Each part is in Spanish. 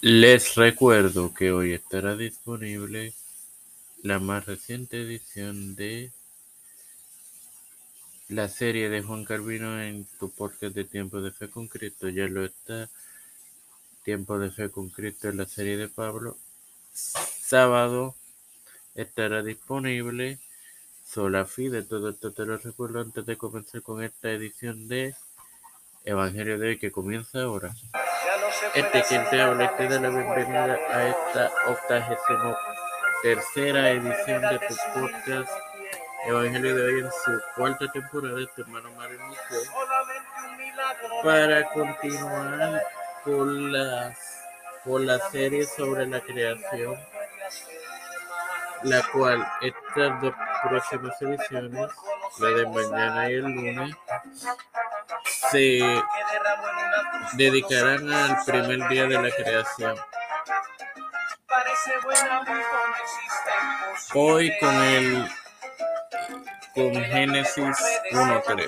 Les recuerdo que hoy estará disponible la más reciente edición de la serie de Juan Carvino en tu podcast de Tiempo de Fe con Cristo. Ya lo está. Tiempo de Fe con Cristo en la serie de Pablo. Sábado estará disponible Sola Fide. Todo esto te lo recuerdo antes de comenzar con esta edición de Evangelio de hoy que comienza ahora. Este quien te da la bienvenida a esta octagésimo tercera edición de tu podcast Evangelio de hoy en su cuarta temporada, este hermano Mario para continuar con las con la serie sobre la creación, la cual estas dos próximas ediciones, la de mañana y el lunes, se dedicarán al primer día de la creación. Hoy con el con Génesis 1.3.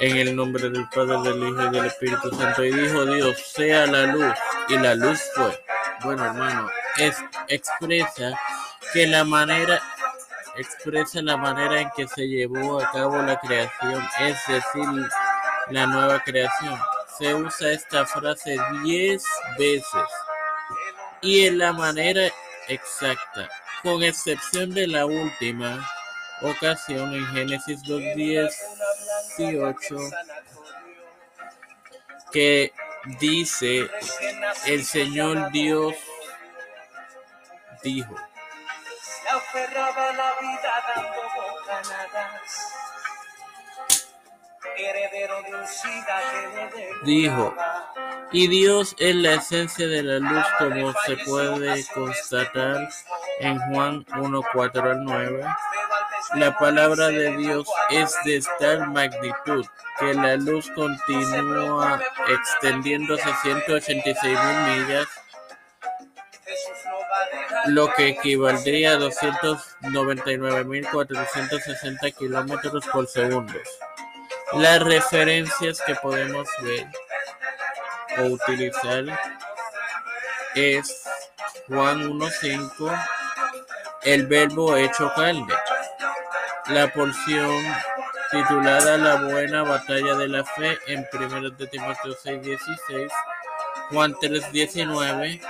En el nombre del Padre, del Hijo y del Espíritu Santo. Y dijo Dios, sea la luz. Y la luz fue. Bueno, hermano, es, expresa que la manera expresa la manera en que se llevó a cabo la creación, es decir, la nueva creación. Se usa esta frase diez veces y en la manera exacta, con excepción de la última ocasión en Génesis 2.18, que dice, el Señor Dios dijo, la vida dando heredero de un Dijo, y Dios es la esencia de la luz como se puede constatar en Juan 1, 4 al 9. La palabra de Dios es de tal magnitud que la luz continúa extendiéndose 186 mil millas lo que equivaldría a 299.460 kilómetros por segundo. Las referencias que podemos ver o utilizar es Juan 1.5, el verbo hecho carne, la porción titulada La buena batalla de la fe en 1 Timoteo 6.16, Juan 3.19,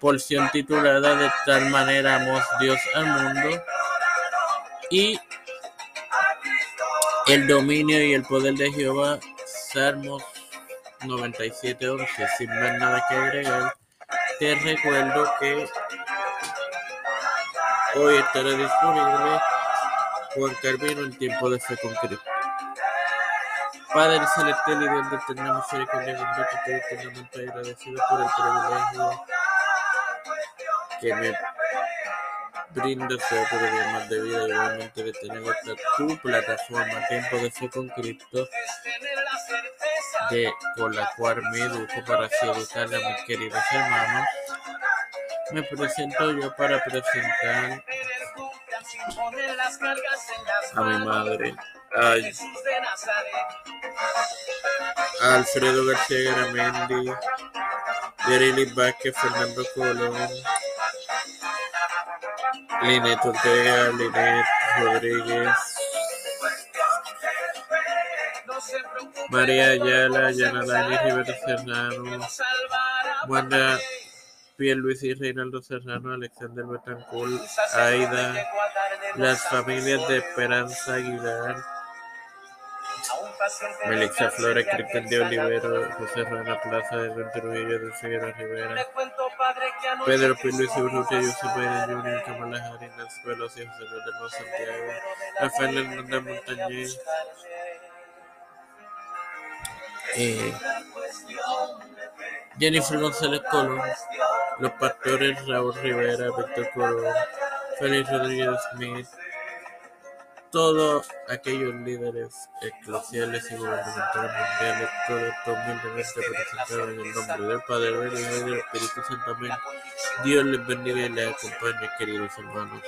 porción titulada De tal manera amó Dios al mundo y el dominio y el poder de Jehová, Salmos 97.11. Sin más nada que agregar, te recuerdo que hoy estará disponible Juan Carvino en tiempo de fe con Cristo. Padre celestial y Dios de eterna misericordia, bendito eternamente agradecido por el privilegio que me brinda su autoridad más de vida igualmente de tener esta tu plataforma Tiempo de Fe con Cristo de, con la cual me educo para así educar a mis queridos hermanos. Me presento yo para presentar a mi madre a, Alfredo García Garamendi Yareli Vázquez Fernando Colón Linet Ortega, Linet Rodríguez, María Ayala, Yanadani Rivera Serrano, Wanda Luis y Reinaldo Serrano, Alexander Betancourt, Aida, las familias de Esperanza Aguilar, Melissa Flores, Cristian de Olivero, José Rana Plaza, Edwin Trujillo de Figueroa Rivera, Pedro Luis Urrutia, Yusuf Junior, Kamala Harris, Nancy Pelosi, José Luis del Santiago, Rafael Hernández Montañez, eh, Jennifer González Colón, los pastores Raúl Rivera, Víctor Colón, Félix Rodríguez Smith, todos aquellos líderes eclesiales y gubernamentales mundiales, todos humildemente representados en el nombre del Padre, del Hijo y del Espíritu Santo. Amén. Dios les bendiga y les acompañe, queridos hermanos.